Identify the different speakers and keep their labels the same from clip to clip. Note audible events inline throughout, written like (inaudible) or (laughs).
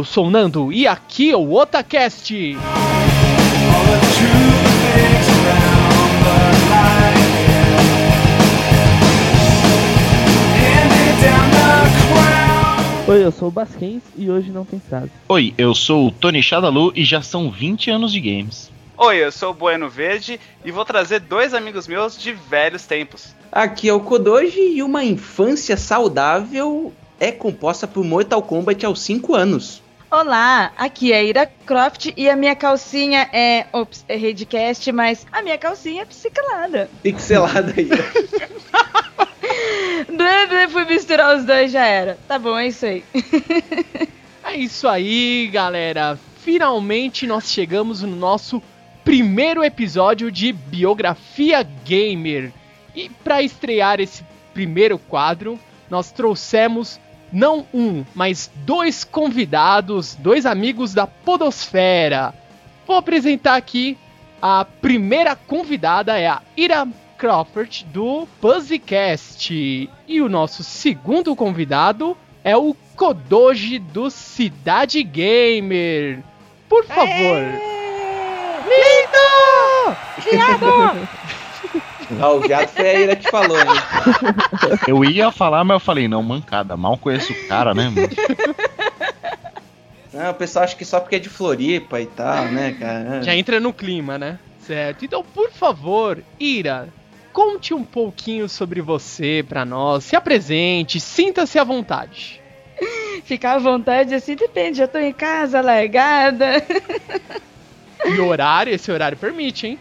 Speaker 1: eu sou o Nando e aqui é o Otacast.
Speaker 2: Oi, eu sou o Basquens e hoje não tem frase.
Speaker 3: Oi, eu sou o Tony Shadalu e já são 20 anos de games.
Speaker 4: Oi, eu sou o Bueno Verde e vou trazer dois amigos meus de velhos tempos.
Speaker 5: Aqui é o Kodoji e uma infância saudável é composta por Mortal Kombat aos 5 anos.
Speaker 6: Olá, aqui é a Ira Croft e a minha calcinha é. Ops, errei de cast, mas a minha calcinha é pixelada.
Speaker 5: Pixelada aí. (laughs)
Speaker 6: Fui misturar os dois, já era. Tá bom, é isso aí. (laughs)
Speaker 1: é isso aí, galera. Finalmente nós chegamos no nosso primeiro episódio de Biografia Gamer. E para estrear esse primeiro quadro, nós trouxemos não um, mas dois convidados, dois amigos da Podosfera. Vou apresentar aqui a primeira convidada é a Ira Crawford do Buzzcast e o nosso segundo convidado é o Kodoji do Cidade Gamer. Por favor.
Speaker 6: Lindo! Viado! (laughs)
Speaker 5: Ah, o viado foi a Ira que falou, hein?
Speaker 3: Eu ia falar, mas eu falei, não, mancada, mal conheço o cara, né, mano?
Speaker 5: Não, o pessoal acha que só porque é de Floripa e tal, né, cara?
Speaker 1: Já entra no clima, né? Certo. Então, por favor, Ira, conte um pouquinho sobre você pra nós. Se apresente, sinta-se à vontade.
Speaker 6: Ficar à vontade assim depende, já tô em casa, largada.
Speaker 1: E horário, esse horário permite, hein?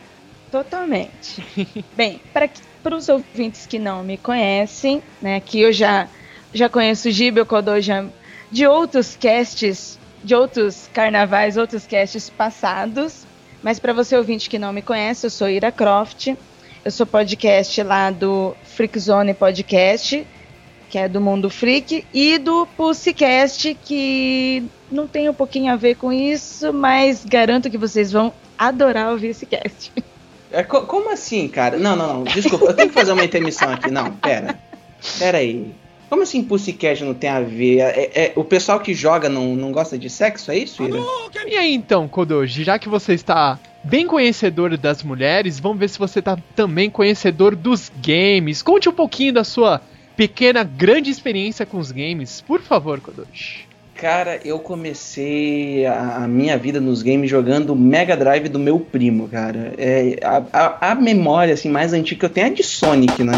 Speaker 6: Totalmente. (laughs) Bem, para os ouvintes que não me conhecem, né, que eu já, já conheço o Gibe Kodoja de outros casts, de outros carnavais, outros casts passados. Mas para você ouvinte que não me conhece, eu sou Ira Croft. Eu sou podcast lá do Freak Zone Podcast, que é do Mundo Freak, e do Pussycast, que não tem um pouquinho a ver com isso, mas garanto que vocês vão adorar ouvir esse cast. (laughs)
Speaker 5: É, co como assim, cara? Não, não, não. Desculpa, eu tenho que fazer uma intermissão aqui. Não, pera. Pera aí. Como assim Pussycat não tem a ver? É, é, o pessoal que joga não, não gosta de sexo, é isso, Ira?
Speaker 1: E aí então, Kodoji, já que você está bem conhecedor das mulheres, vamos ver se você está também conhecedor dos games. Conte um pouquinho da sua pequena, grande experiência com os games, por favor, Kodoji.
Speaker 5: Cara, eu comecei a, a, minha vida nos games jogando Mega Drive do meu primo, cara. É, a, a, a, memória assim, mais antiga que eu tenho é de Sonic, né?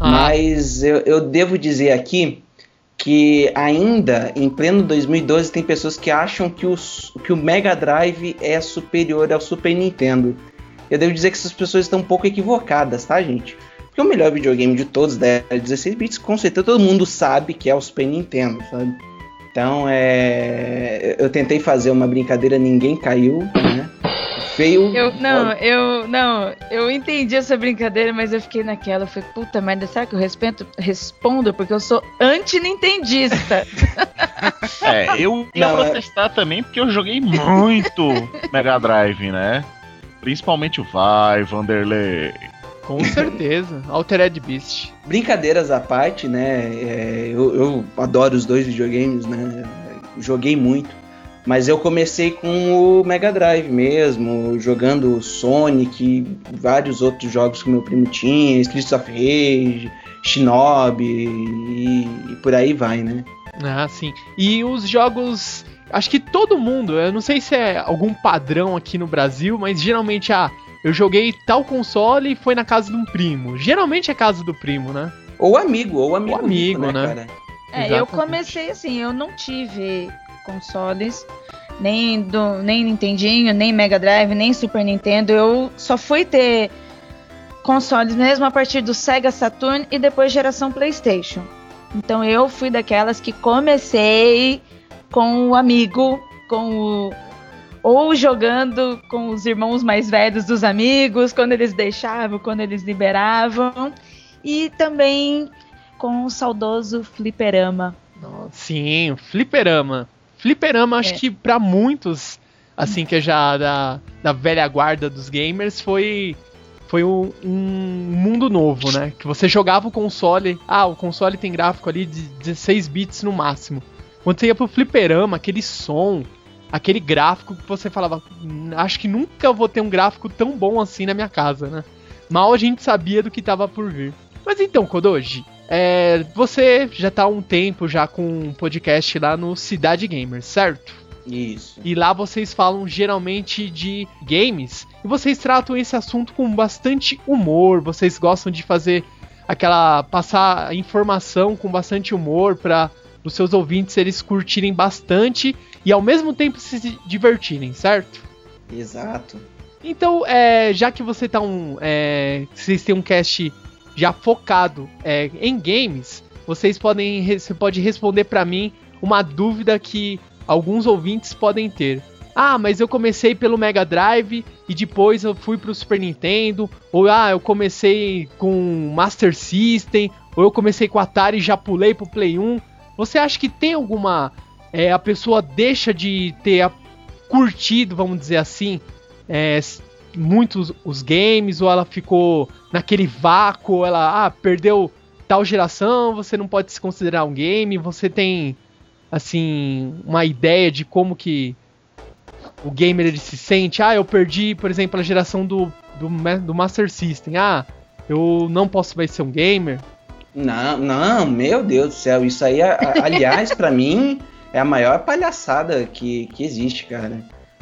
Speaker 5: Ah. Mas eu, eu devo dizer aqui que ainda em pleno 2012 tem pessoas que acham que, os, que o Mega Drive é superior ao Super Nintendo eu devo dizer que essas pessoas estão um pouco equivocadas, tá, gente? Porque o melhor videogame de todos da 16 bits, com certeza todo mundo sabe que é o Super Nintendo, sabe? Então, é... eu tentei fazer uma brincadeira, ninguém caiu, né? Feio.
Speaker 6: Eu, não, eu não, eu entendi essa brincadeira, mas eu fiquei naquela, eu falei, puta merda, será que eu respeito, respondo porque eu sou anti-nintendista? (laughs)
Speaker 3: é, eu ia não, é protestar é... também porque eu joguei muito Mega Drive, né? Principalmente o Vai, Vanderlei.
Speaker 1: Com certeza, (laughs) Altered Beast.
Speaker 5: Brincadeiras à parte, né? É, eu, eu, adoro os dois videogames, né? Joguei muito. Mas eu comecei com o Mega Drive mesmo, jogando Sonic, e vários outros jogos que meu primo tinha, Streets of Rage, Shinobi e, e por aí vai, né?
Speaker 1: Ah, sim. E os jogos acho que todo mundo, eu não sei se é algum padrão aqui no Brasil, mas geralmente, ah, eu joguei tal console e foi na casa de um primo. Geralmente é casa do primo, né?
Speaker 5: Ou amigo, ou amigo.
Speaker 1: Ou amigo, né? né? Cara?
Speaker 6: É, Exatamente. eu comecei assim, eu não tive consoles, nem do nem Nintendinho, nem Mega Drive, nem Super Nintendo. Eu só fui ter consoles mesmo a partir do Sega Saturn e depois geração PlayStation. Então eu fui daquelas que comecei com o amigo, com o ou jogando com os irmãos mais velhos dos amigos, quando eles deixavam, quando eles liberavam, e também com o saudoso fliperama.
Speaker 1: Sim, o fliperama. Fliperama, acho é. que para muitos, assim, que é já da, da velha guarda dos gamers, foi foi um, um, mundo novo, né? Que você jogava o console, ah, o console tem gráfico ali de 16 bits no máximo. Quando você ia pro fliperama, aquele som, aquele gráfico que você falava, acho que nunca vou ter um gráfico tão bom assim na minha casa, né? Mal a gente sabia do que tava por vir. Mas então, Kodoji, é, você já tá há um tempo já com um podcast lá no Cidade Gamer, certo?
Speaker 5: Isso.
Speaker 1: E lá vocês falam geralmente de games e vocês tratam esse assunto com bastante humor, vocês gostam de fazer aquela passar informação com bastante humor para os seus ouvintes eles curtirem bastante e ao mesmo tempo se divertirem, certo?
Speaker 5: Exato.
Speaker 1: Então, é, já que você tá um, é, vocês têm um cast já focado é, em games, vocês podem, você pode responder para mim uma dúvida que alguns ouvintes podem ter. Ah, mas eu comecei pelo Mega Drive e depois eu fui pro Super Nintendo, ou ah, eu comecei com Master System, ou eu comecei com Atari e já pulei pro Play 1. Você acha que tem alguma é, a pessoa deixa de ter curtido, vamos dizer assim, é, muitos os games, ou ela ficou naquele vácuo, ou ela ah, perdeu tal geração, você não pode se considerar um game, você tem assim, uma ideia de como que o gamer ele se sente. Ah, eu perdi, por exemplo, a geração do, do, do Master System. Ah, eu não posso mais ser um gamer.
Speaker 5: Não, não, meu Deus do céu, isso aí, aliás, para (laughs) mim, é a maior palhaçada que, que existe, cara.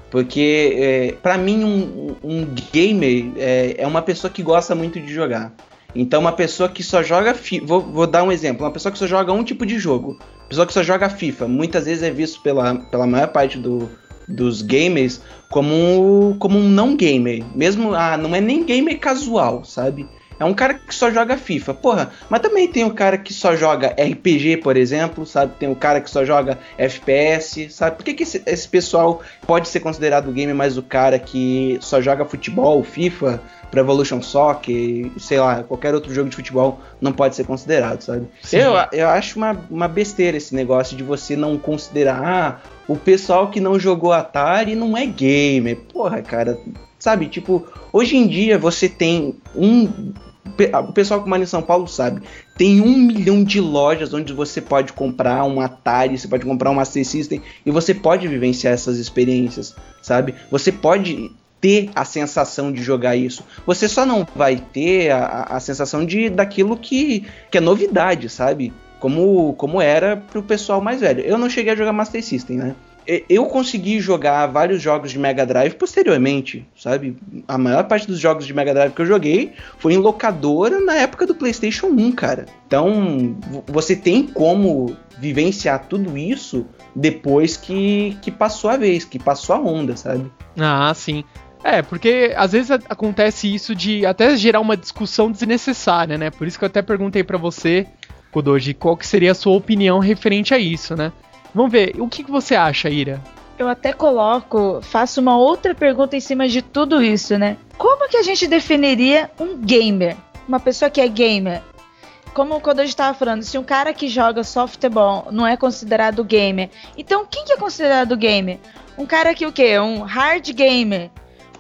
Speaker 5: Porque, é, para mim, um, um gamer é, é, uma pessoa que gosta muito de jogar. Então, uma pessoa que só joga. Vou, vou dar um exemplo: uma pessoa que só joga um tipo de jogo pessoa que só joga FIFA, muitas vezes é visto pela, pela maior parte do, dos gamers como, como um não gamer. Mesmo, ah, não é nem gamer casual, sabe? É um cara que só joga FIFA. Porra, mas também tem o cara que só joga RPG, por exemplo, sabe? Tem o cara que só joga FPS, sabe? Por que, que esse, esse pessoal pode ser considerado gamer, mas o cara que só joga futebol, FIFA, Pro Evolution Soccer, sei lá, qualquer outro jogo de futebol não pode ser considerado, sabe? Eu, eu acho uma, uma besteira esse negócio de você não considerar ah, o pessoal que não jogou Atari não é gamer. Porra, cara, sabe? Tipo, hoje em dia você tem um o pessoal que mora em São Paulo sabe, tem um milhão de lojas onde você pode comprar um Atari, você pode comprar um Master System e você pode vivenciar essas experiências, sabe? Você pode ter a sensação de jogar isso. Você só não vai ter a, a sensação de daquilo que, que é novidade, sabe? Como, como era pro pessoal mais velho. Eu não cheguei a jogar Master System, né? Eu consegui jogar vários jogos de Mega Drive posteriormente, sabe? A maior parte dos jogos de Mega Drive que eu joguei foi em locadora na época do PlayStation 1, cara. Então, você tem como vivenciar tudo isso depois que, que passou a vez, que passou a onda, sabe?
Speaker 1: Ah, sim. É, porque às vezes acontece isso de até gerar uma discussão desnecessária, né? Por isso que eu até perguntei para você, Kodoji, qual que seria a sua opinião referente a isso, né? Vamos ver, o que, que você acha, Ira?
Speaker 6: Eu até coloco, faço uma outra pergunta em cima de tudo isso, né? Como que a gente definiria um gamer? Uma pessoa que é gamer? Como o Kodoji estava falando, se um cara que joga softball não é considerado gamer, então quem que é considerado gamer? Um cara que o quê? Um hard gamer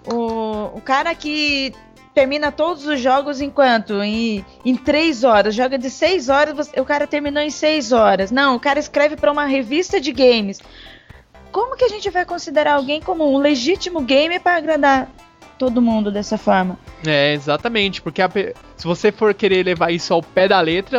Speaker 6: o, o cara que termina todos os jogos em quanto? Em, em três horas. Joga de seis horas, você, o cara terminou em seis horas. Não, o cara escreve para uma revista de games. Como que a gente vai considerar alguém como um legítimo gamer para agradar todo mundo dessa forma?
Speaker 1: É, exatamente, porque a, se você for querer levar isso ao pé da letra,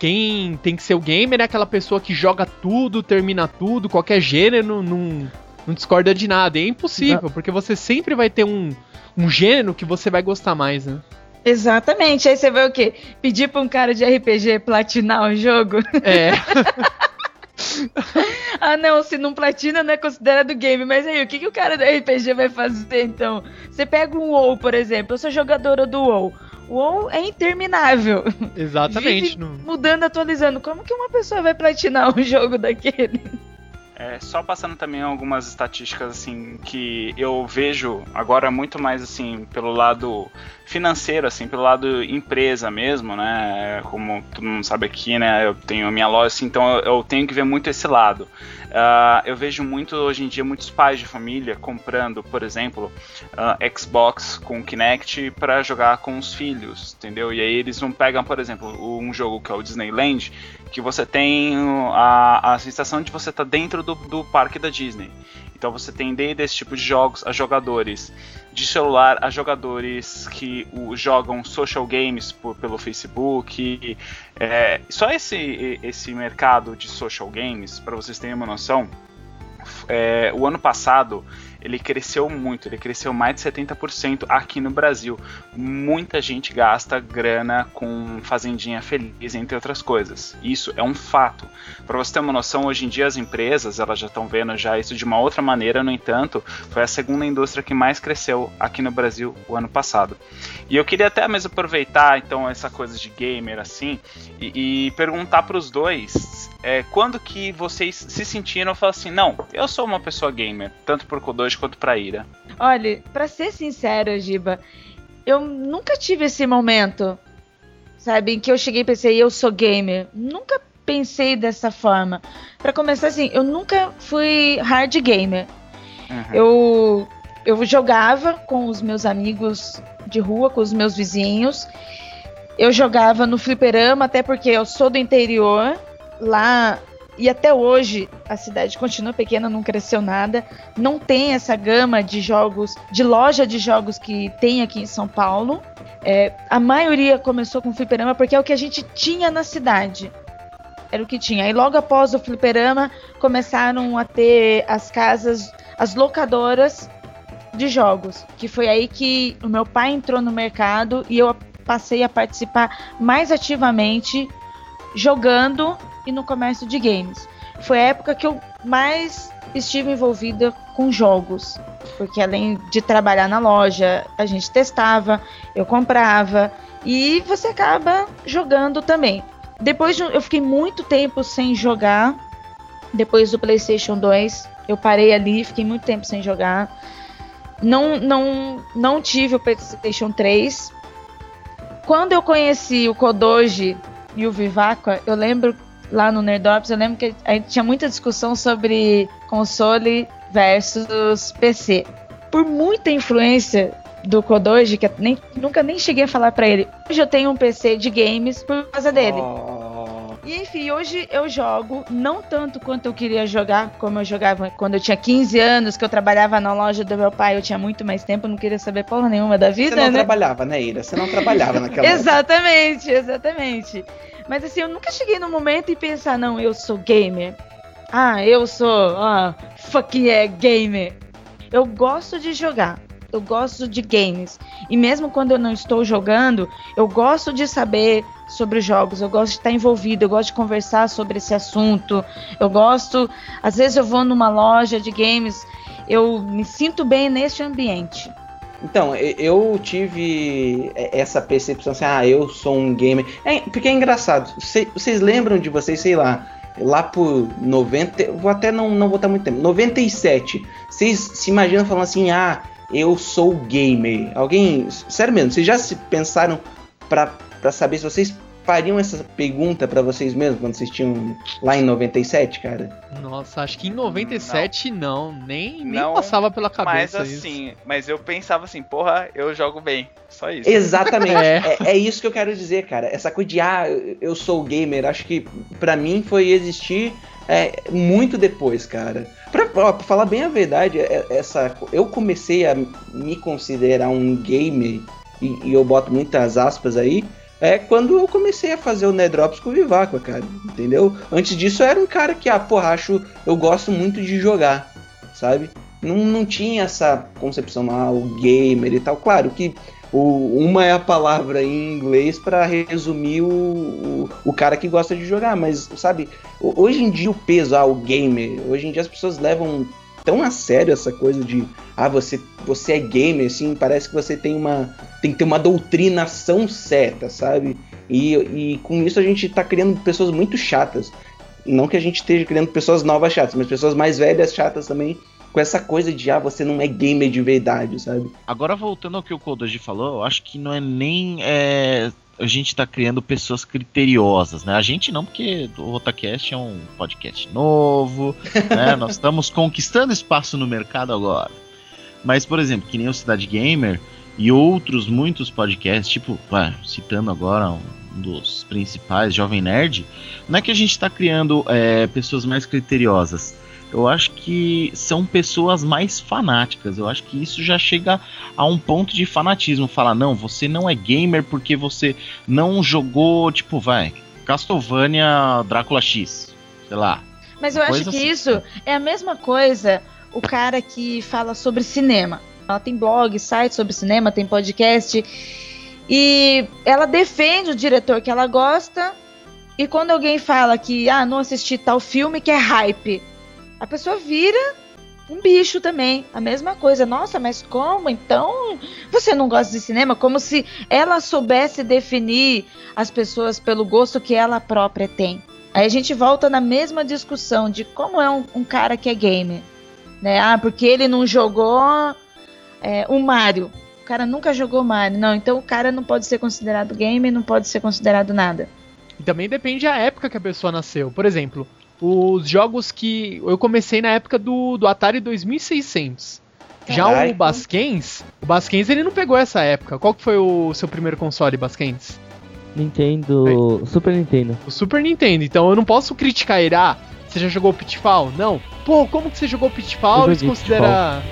Speaker 1: quem tem que ser o gamer é aquela pessoa que joga tudo, termina tudo, qualquer gênero, num, não discorda de nada. é impossível, porque você sempre vai ter um, um gênero que você vai gostar mais, né?
Speaker 6: Exatamente. Aí você vai o quê? Pedir pra um cara de RPG platinar o jogo?
Speaker 1: É. (laughs)
Speaker 6: ah, não, se não platina não é considerado game. Mas aí, o que, que o cara do RPG vai fazer então? Você pega um WoW, por exemplo. Eu sou jogadora do WoW. O WoW é interminável.
Speaker 1: Exatamente.
Speaker 6: Vive mudando, atualizando. Como que uma pessoa vai platinar um jogo daquele?
Speaker 4: É, só passando também algumas estatísticas assim que eu vejo agora muito mais assim pelo lado financeiro, assim, pelo lado empresa mesmo, né? Como todo mundo sabe aqui, né? Eu tenho a minha loja, assim, então eu, tenho que ver muito esse lado. Uh, eu vejo muito hoje em dia muitos pais de família comprando, por exemplo, uh, Xbox com Kinect para jogar com os filhos, entendeu? E aí eles não pegam, por exemplo, um jogo que é o Disneyland, que você tem a, a sensação de você estar tá dentro do, do parque da Disney. Então você tem desde esse tipo de jogos a jogadores de celular, a jogadores que o, jogam social games por, pelo Facebook. É, só esse, esse mercado de social games, para vocês terem uma noção, é, o ano passado ele cresceu muito, ele cresceu mais de 70% aqui no Brasil. Muita gente gasta grana com fazendinha feliz, entre outras coisas. Isso é um fato. Para você ter uma noção, hoje em dia as empresas elas já estão vendo já isso de uma outra maneira. No entanto, foi a segunda indústria que mais cresceu aqui no Brasil o ano passado. E eu queria até mesmo aproveitar então essa coisa de gamer assim e, e perguntar para os dois é, quando que vocês se sentiram e falaram assim, não, eu sou uma pessoa gamer, tanto por Kodoji quanto pra Ira?
Speaker 6: Olha, para ser sincero, Giba, eu nunca tive esse momento, sabe, em que eu cheguei e pensei, eu sou gamer. Nunca pensei dessa forma. Para começar assim, eu nunca fui hard gamer. Uhum. Eu eu jogava com os meus amigos de rua, com os meus vizinhos. Eu jogava no fliperama, até porque eu sou do interior lá e até hoje a cidade continua pequena, não cresceu nada, não tem essa gama de jogos, de loja de jogos que tem aqui em São Paulo. É, a maioria começou com fliperama porque é o que a gente tinha na cidade. Era o que tinha. E logo após o fliperama começaram a ter as casas, as locadoras de jogos, que foi aí que o meu pai entrou no mercado e eu passei a participar mais ativamente jogando e no comércio de games. Foi a época que eu mais estive envolvida com jogos, porque além de trabalhar na loja, a gente testava, eu comprava e você acaba jogando também. Depois de, eu fiquei muito tempo sem jogar. Depois do PlayStation 2, eu parei ali, fiquei muito tempo sem jogar. Não, não, não tive o PlayStation 3. Quando eu conheci o Kodoji e o Vivaca, eu lembro lá no Nerdops, eu lembro que a gente tinha muita discussão sobre console versus PC. Por muita influência do Kodoji, que nem, nunca nem cheguei a falar para ele. Hoje eu tenho um PC de games por causa dele. Oh. E enfim, hoje eu jogo, não tanto quanto eu queria jogar, como eu jogava quando eu tinha 15 anos, que eu trabalhava na loja do meu pai, eu tinha muito mais tempo, não queria saber porra nenhuma da vida.
Speaker 5: Você não
Speaker 6: né?
Speaker 5: trabalhava, né, Ira? Você não trabalhava naquela (laughs)
Speaker 6: Exatamente, exatamente. Mas assim, eu nunca cheguei no momento e pensar, não, eu sou gamer. Ah, eu sou, ah, fucking é gamer. Eu gosto de jogar. Eu gosto de games. E mesmo quando eu não estou jogando, eu gosto de saber sobre jogos, eu gosto de estar envolvido, eu gosto de conversar sobre esse assunto. Eu gosto, às vezes eu vou numa loja de games, eu me sinto bem nesse ambiente.
Speaker 5: Então, eu tive essa percepção assim, ah, eu sou um gamer. É, porque é engraçado. Vocês lembram de vocês, sei lá, lá por 90, vou até não, não botar muito tempo, 97. Vocês se imaginam falando assim, ah, eu sou gamer. Alguém, sério mesmo, vocês já se pensaram para saber se vocês fariam essa pergunta para vocês mesmos quando vocês tinham lá em 97, cara?
Speaker 1: Nossa, acho que em 97 não, não nem, nem não, passava pela cabeça
Speaker 4: mas assim, isso. Mas eu pensava assim, porra, eu jogo bem. Só isso.
Speaker 5: Exatamente. (laughs) é. É, é. isso que eu quero dizer, cara. Essa coisa de, ah, eu sou gamer, acho que para mim foi existir é, muito depois, cara. Pra, ó, pra, falar bem a verdade, é, essa, eu comecei a me considerar um gamer, e, e eu boto muitas aspas aí, é quando eu comecei a fazer o Nedrops com o Vivaco, cara, entendeu? Antes disso eu era um cara que, ah, porra, acho, eu gosto muito de jogar, sabe? Não, não tinha essa concepção, ah, o gamer e tal. Claro que o, uma é a palavra em inglês para resumir o, o, o, cara que gosta de jogar, mas, sabe, hoje em dia o peso, ah, o gamer, hoje em dia as pessoas levam tão a sério essa coisa de ah, você, você é gamer, assim, parece que você tem uma tem que ter uma doutrinação certa, sabe? E, e com isso a gente tá criando pessoas muito chatas. Não que a gente esteja criando pessoas novas chatas, mas pessoas mais velhas chatas também com essa coisa de, ah, você não é gamer de verdade, sabe?
Speaker 3: Agora, voltando ao que o Kodoji falou, eu acho que não é nem é, a gente tá criando pessoas criteriosas, né? A gente não, porque o Rotacast é um podcast novo, (laughs) né? Nós estamos conquistando espaço no mercado agora. Mas, por exemplo, que nem o Cidade Gamer e outros muitos podcasts, tipo, ué, citando agora um dos principais, Jovem Nerd, não é que a gente está criando é, pessoas mais criteriosas eu acho que são pessoas mais fanáticas. Eu acho que isso já chega a um ponto de fanatismo. Falar, não, você não é gamer porque você não jogou, tipo, vai, Castlevania Drácula X. Sei lá.
Speaker 6: Mas eu acho que assim. isso é a mesma coisa o cara que fala sobre cinema. Ela tem blog, site sobre cinema, tem podcast. E ela defende o diretor que ela gosta. E quando alguém fala que, ah, não assisti tal filme que é hype a pessoa vira um bicho também. A mesma coisa. Nossa, mas como? Então você não gosta de cinema? Como se ela soubesse definir as pessoas pelo gosto que ela própria tem. Aí a gente volta na mesma discussão de como é um, um cara que é gamer. Né? Ah, porque ele não jogou é, o Mario. O cara nunca jogou Mario. Não, então o cara não pode ser considerado gamer, não pode ser considerado nada.
Speaker 1: E também depende da época que a pessoa nasceu. Por exemplo, os jogos que eu comecei na época do, do Atari 2600. Já o Basquens, o Basquens ele não pegou essa época. Qual que foi o seu primeiro console, Basquens?
Speaker 2: Nintendo, Super Nintendo.
Speaker 1: O Super Nintendo. Então eu não posso criticar ele. Ah, você já jogou Pitfall? Não. Pô, como que você jogou Pitfall e se considera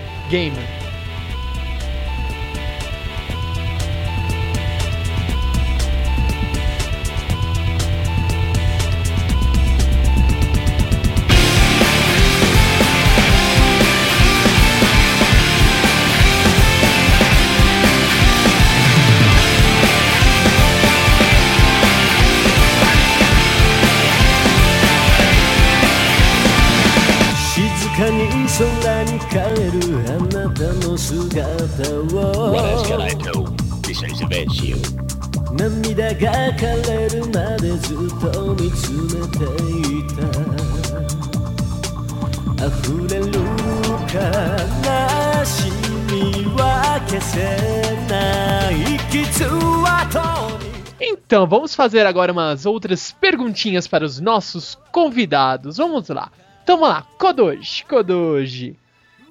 Speaker 1: Então, vamos fazer agora umas outras perguntinhas para os nossos convidados. Vamos lá. Então vamos lá, Kodoji, Kodoji.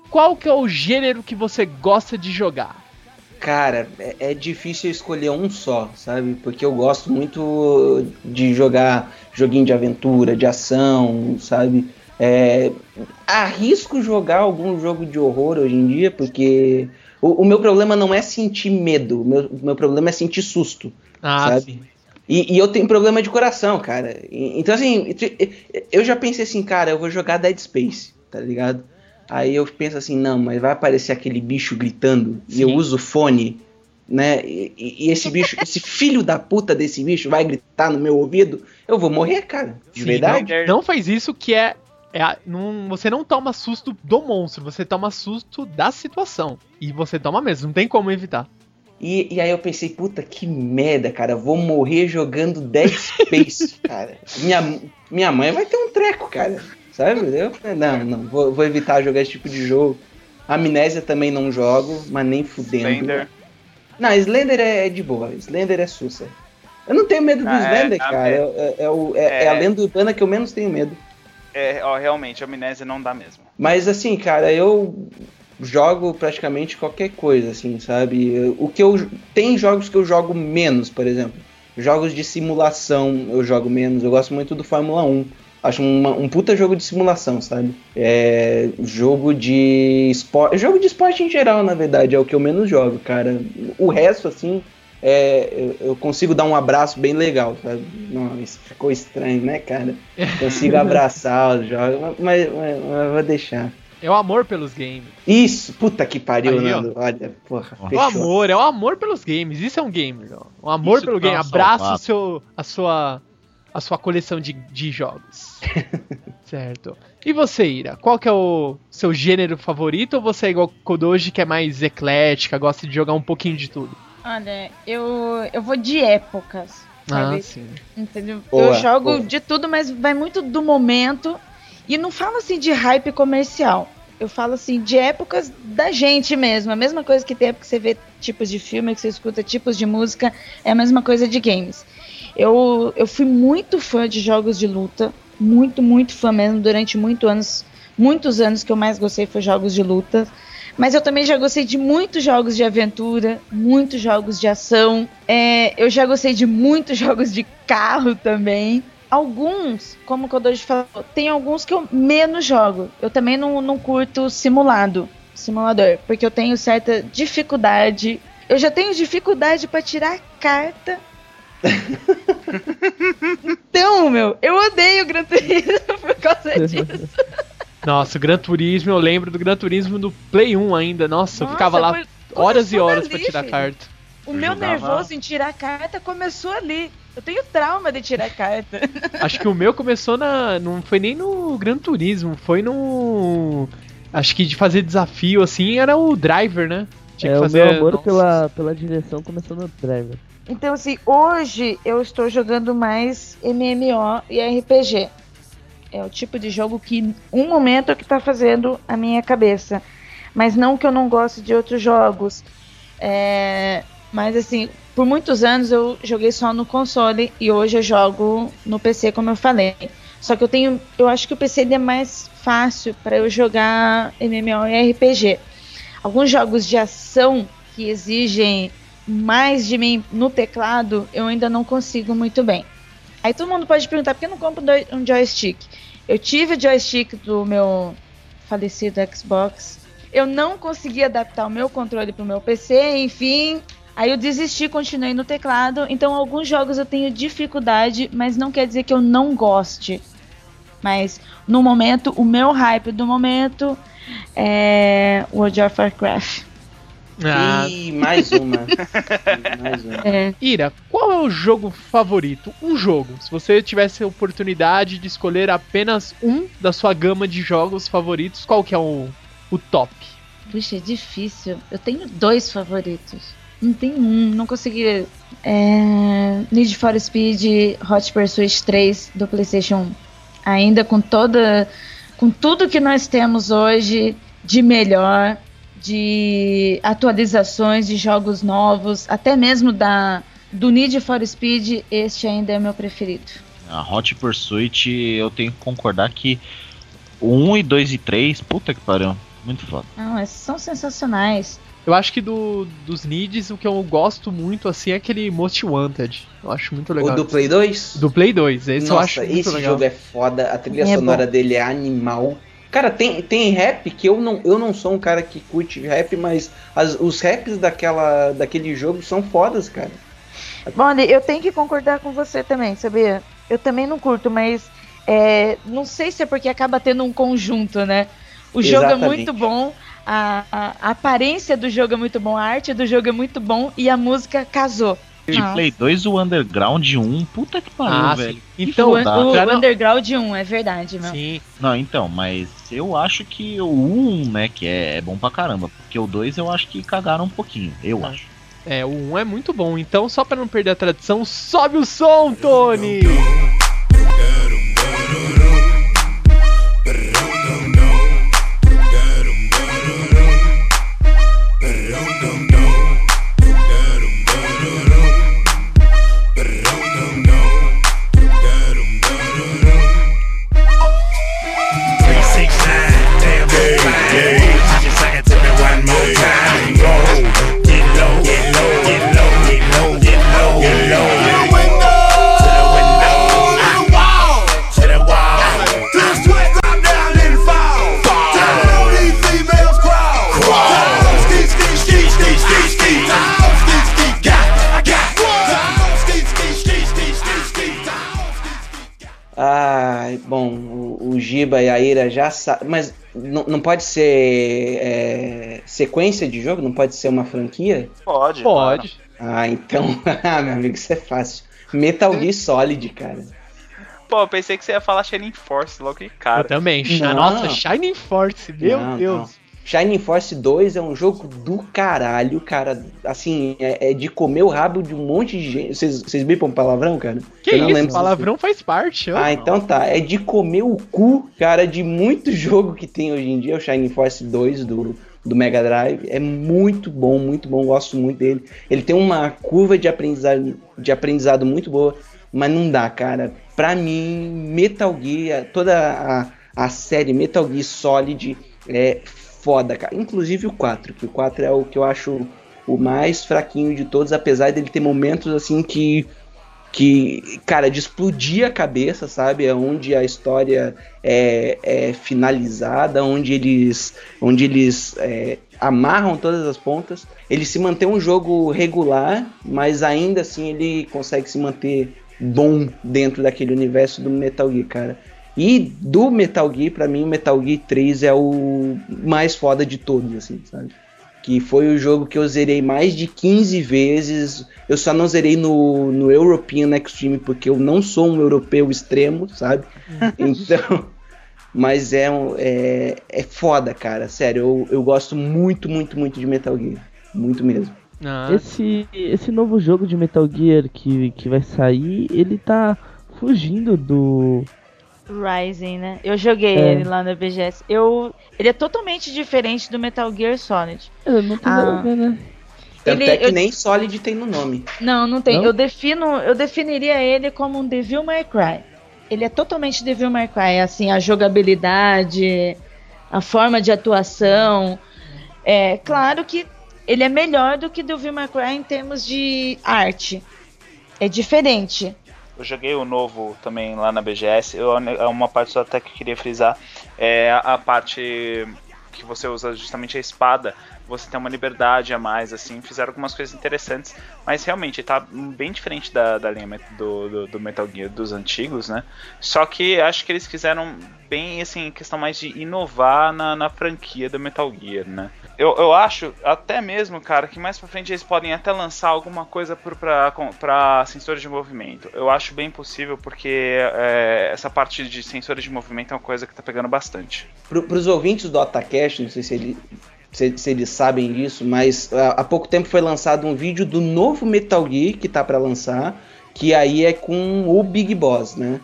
Speaker 1: Qual que é o gênero que você gosta de jogar?
Speaker 5: Cara, é, é, difícil escolher um só, sabe? Porque eu gosto muito de jogar joguinho de aventura, de ação, sabe? É, arrisco jogar algum jogo de horror hoje em dia, porque o, o meu problema não é sentir medo, o meu, meu problema é sentir susto, ah, sabe? E, e, eu tenho problema de coração, cara. Então, assim, eu já pensei assim, cara, eu vou jogar Dead Space, tá ligado? Aí eu penso assim, não, mas vai aparecer aquele bicho gritando Sim. e eu uso fone, né? E, e, esse bicho, (laughs) esse filho da puta desse bicho vai gritar no meu ouvido, eu vou morrer, cara. De Sim, verdade.
Speaker 1: Não, não, faz isso que é. é não, você não toma susto do monstro, você toma susto da situação. E você toma mesmo, não tem como evitar.
Speaker 5: E, e aí eu pensei, puta que merda, cara, vou morrer jogando Dead Space, (laughs) cara. Minha, minha mãe vai ter um treco, cara. Sabe? Eu não, não, vou, vou, evitar jogar esse tipo de jogo. Amnésia também não jogo, mas nem fudendo. Slender. Não, Slender é, é de boa, Slender é sussa. Eu não tenho medo do ah, é, Slender, é, cara. É, é, é, o, é, é, a lenda urbana que eu menos tenho medo.
Speaker 4: É, ó, realmente, Amnésia não dá mesmo.
Speaker 5: Mas assim, cara, eu jogo praticamente qualquer coisa, assim, sabe? O que eu. Tem jogos que eu jogo menos, por exemplo. Jogos de simulação eu jogo menos. Eu gosto muito do Fórmula 1. Acho uma, um puta jogo de simulação, sabe? É, jogo de esporte. Jogo de esporte em geral, na verdade, é o que eu menos jogo, cara. O resto, assim, é, eu consigo dar um abraço bem legal, sabe? Não, isso ficou estranho, né, cara? (laughs) Consigo abraçar os jogos, mas, mas, mas, vou deixar.
Speaker 1: É o amor pelos games.
Speaker 5: Isso, puta que pariu, Aí, Nando. Olha, porra.
Speaker 1: É o amor, é o amor pelos games. Isso é um game, ó. O amor isso pelo game. Abraça o seu, a sua a sua coleção de, de jogos. (laughs) certo. E você, Ira? Qual que é o seu gênero favorito ou você é igual Kodoji, que é mais eclética, gosta de jogar um pouquinho de tudo?
Speaker 6: Olha, eu, eu vou de épocas. sabe?
Speaker 1: Ah, sim.
Speaker 6: Entendeu?
Speaker 5: Boa,
Speaker 6: eu jogo
Speaker 5: boa.
Speaker 6: de tudo, mas vai muito do momento. E não falo assim de hype comercial. Eu falo assim de épocas da gente mesmo. A mesma coisa que tem época que você vê tipos de filme, que você escuta tipos de música, é a mesma coisa de games. Eu, eu fui muito fã de jogos de luta. Muito, muito fã mesmo. Durante muitos anos, muitos anos que eu mais gostei foi jogos de luta. Mas eu também já gostei de muitos jogos de aventura, muitos jogos de ação. É, eu já gostei de muitos (laughs) jogos de carro também. Alguns, como o Kodoji falou, tem alguns que eu menos jogo. Eu também não, não curto simulado, simulador, porque eu tenho certa dificuldade. Eu já tenho dificuldade para tirar carta. (laughs) então, meu, eu odeio Gran Turismo (laughs) por causa disso.
Speaker 1: Nossa, o Gran Turismo, eu lembro do Gran Turismo do Play 1 ainda. Nossa, eu
Speaker 6: Nossa,
Speaker 1: ficava lá horas e horas pra tirar
Speaker 6: filho.
Speaker 1: carta.
Speaker 6: O
Speaker 3: Eu
Speaker 6: meu
Speaker 3: jogava-
Speaker 6: nervoso em tirar carta começou ali. Eu tenho trauma de tirar carta. (laughs)
Speaker 1: Acho que o meu começou na. Não foi nem no Gran Turismo, foi no. Acho que de fazer desafio assim era o driver, né? Tinha
Speaker 2: É,
Speaker 1: que
Speaker 2: o
Speaker 1: fazer.
Speaker 2: meu amor
Speaker 1: Nossa.
Speaker 2: pela, pela direção começou no Driver.
Speaker 6: Então, assim, hoje eu estou jogando mais MMO e RPG. É o tipo de jogo que, um momento, é que tá fazendo a minha cabeça. Mas não que eu não goste de outros jogos. É, mas, assim, por muitos anos eu joguei só no console e hoje eu jogo no PC, como eu falei. Só que eu tenho. Eu acho que o PC é mais fácil para eu jogar MMO e RPG. Alguns jogos de ação que exigem mais de mim no teclado, eu ainda não consigo muito bem. Aí todo mundo pode perguntar por que não compro um joystick? Eu tive o joystick do meu falecido Xbox. Eu não consegui adaptar o meu controle para o meu PC, enfim. Aí eu desisti, continuei no teclado. Então alguns jogos eu tenho dificuldade, mas não quer dizer que eu não goste. Mas no momento, o meu hype do momento é World of Warcraft.
Speaker 1: Ah,
Speaker 5: E mais uma. (laughs) mais uma.
Speaker 6: É.
Speaker 1: Ira, qual é o jogo favorito? Um jogo. Se você tivesse a oportunidade de escolher apenas um da sua gama de jogos favoritos, qual que é o, o top?
Speaker 6: Puxa, é difícil. Eu tenho dois favoritos. Não tem um, não consegui. É... Need for Speed Hot Pursuit 3 do PlayStation 1. Ainda com toda. Com tudo que nós temos hoje de melhor, de atualizações, de jogos novos, até mesmo da do Need for Speed, este ainda é meu preferido.
Speaker 3: A Hot Pursuit, eu tenho que concordar que o 1 e 2 e 3, puta que pariu, muito foda.
Speaker 6: Não, esses são sensacionais.
Speaker 1: Eu acho que do, dos Needs, o que eu gosto muito assim é aquele Most Wanted. Eu acho muito legal.
Speaker 5: O do Play 2?
Speaker 1: Do Play 2, esse eu
Speaker 5: Nossa,
Speaker 1: acho muito
Speaker 5: esse
Speaker 1: legal.
Speaker 5: jogo é foda, a trilha
Speaker 6: É
Speaker 5: sonora
Speaker 6: bom.
Speaker 5: dele é animal. Cara, tem, tem rap que eu não, eu não sou um cara que curte rap, mas as- os raps daquela, daquele jogo são fodas, cara.
Speaker 6: Ali, eu tenho que concordar com você também, sabia? Eu também não curto, mas é, não sei se é porque acaba tendo um conjunto, né? O jogo é
Speaker 5: Exatamente.
Speaker 6: muito bom, a, a- a aparência do jogo é muito bom, a arte do jogo é muito bom e a música casou.
Speaker 3: De
Speaker 6: Nossa.
Speaker 3: Play 2, o Underground 1, puta que pariu,
Speaker 1: Ah,
Speaker 3: velho.
Speaker 1: sim.
Speaker 3: Que
Speaker 1: Então,
Speaker 6: O, o
Speaker 1: não-
Speaker 6: Underground 1, é verdade, meu.
Speaker 1: Sim.
Speaker 3: Não, então, mas eu acho que o 1, né, que é, é bom pra caramba. Porque o 2 eu acho que cagaram um pouquinho, eu
Speaker 1: Ah.
Speaker 3: acho.
Speaker 1: É, o 1 é muito bom. Então, só pra não perder a tradição, sobe o som, Tony!
Speaker 5: Giba e a Ira já sabem. Mas não, não pode ser é, sequência de jogo? Não pode ser uma franquia?
Speaker 4: Pode.
Speaker 1: Pode.
Speaker 5: Ah, então, ah, (laughs) meu amigo, isso é fácil. Metal Gear Solid, cara.
Speaker 4: Pô, eu pensei que você ia falar Shining Force logo de
Speaker 1: Eu
Speaker 4: cara.
Speaker 1: também.
Speaker 5: Não.
Speaker 1: Nossa, Shining Force, meu
Speaker 5: Não,
Speaker 1: Deus.
Speaker 5: Shining Force 2 é um jogo do caralho, cara. Assim, é, é de comer o rabo de um monte de gente. Vocês bipam palavrão, cara?
Speaker 1: Que
Speaker 5: Eu não
Speaker 1: isso,
Speaker 5: lembro se
Speaker 1: palavrão faz parte. ó.
Speaker 5: ah, então tá. É de comer o cu, cara, de muito (laughs) jogo que tem hoje em dia, o Shining Force 2 do, do Mega Drive. É muito bom, muito bom, gosto muito dele. Ele tem uma curva de aprendizado, de aprendizado muito boa, mas não dá, cara. Pra mim, Metal Gear, toda a, a série Metal Gear Solid é foda, cara. Inclusive o 4, que o 4 é o que eu acho o mais fraquinho de todos, apesar dele ter momentos assim que que, cara, de explodir a cabeça, sabe? É onde a história é, é finalizada, onde eles, onde eles é, amarram todas as pontas. Ele se mantém um jogo regular, mas ainda assim ele consegue se manter bom dentro daquele universo do Metal Gear, cara. E do Metal Gear, pra mim, o Metal Gear 3 é o mais foda de todos, assim, sabe? Que foi o jogo que eu zerei mais de 15 vezes. Eu só não zerei no, no European Extreme porque eu não sou um europeu extremo, sabe? (laughs) Então. Mas é, é, é foda, cara. Sério, eu, eu gosto muito, muito, muito de Metal Gear. Muito mesmo.
Speaker 1: Ah,
Speaker 2: Esse, esse novo jogo de Metal Gear que, que vai sair, ele tá fugindo do.
Speaker 6: Rising, né? Eu joguei
Speaker 2: É.
Speaker 6: ele lá na BGS. Eu, ele é totalmente diferente do Metal Gear Solid.
Speaker 2: É, não nada a
Speaker 6: Ah.
Speaker 2: ver, né?
Speaker 5: Tanto
Speaker 6: Ele-
Speaker 5: é que
Speaker 6: eu-
Speaker 5: nem Solid tem no nome.
Speaker 6: Não, não tem.
Speaker 2: Não?
Speaker 6: Eu defino, eu definiria ele como um Devil May Cry. Ele é totalmente Devil May Cry, assim, a jogabilidade, a forma de atuação. É claro que ele é melhor do que Devil May Cry em termos de arte. É diferente.
Speaker 4: Eu joguei o novo também lá na BGS. Eu, é uma parte só até que eu queria frisar é a a parte que você usa justamente a espada. Você tem uma liberdade a mais, assim. Fizeram algumas coisas interessantes, mas realmente tá bem diferente da, da linha do, do, do Metal Gear dos antigos, né? Só que acho que eles fizeram bem, assim, questão mais de inovar na, na franquia do Metal Gear, né? Eu, eu acho, até mesmo, cara, que mais pra frente eles podem até lançar alguma coisa pro- pra, pra sensores de movimento. Eu acho bem possível, porque é, essa parte de sensores de movimento é uma coisa que tá pegando bastante.
Speaker 5: Pro, pros ouvintes do Otacast, não sei se, ele- se- se eles sabem disso, mas há, há pouco tempo foi lançado um vídeo do novo Metal Gear que tá pra lançar, que aí é com o Big Boss, né?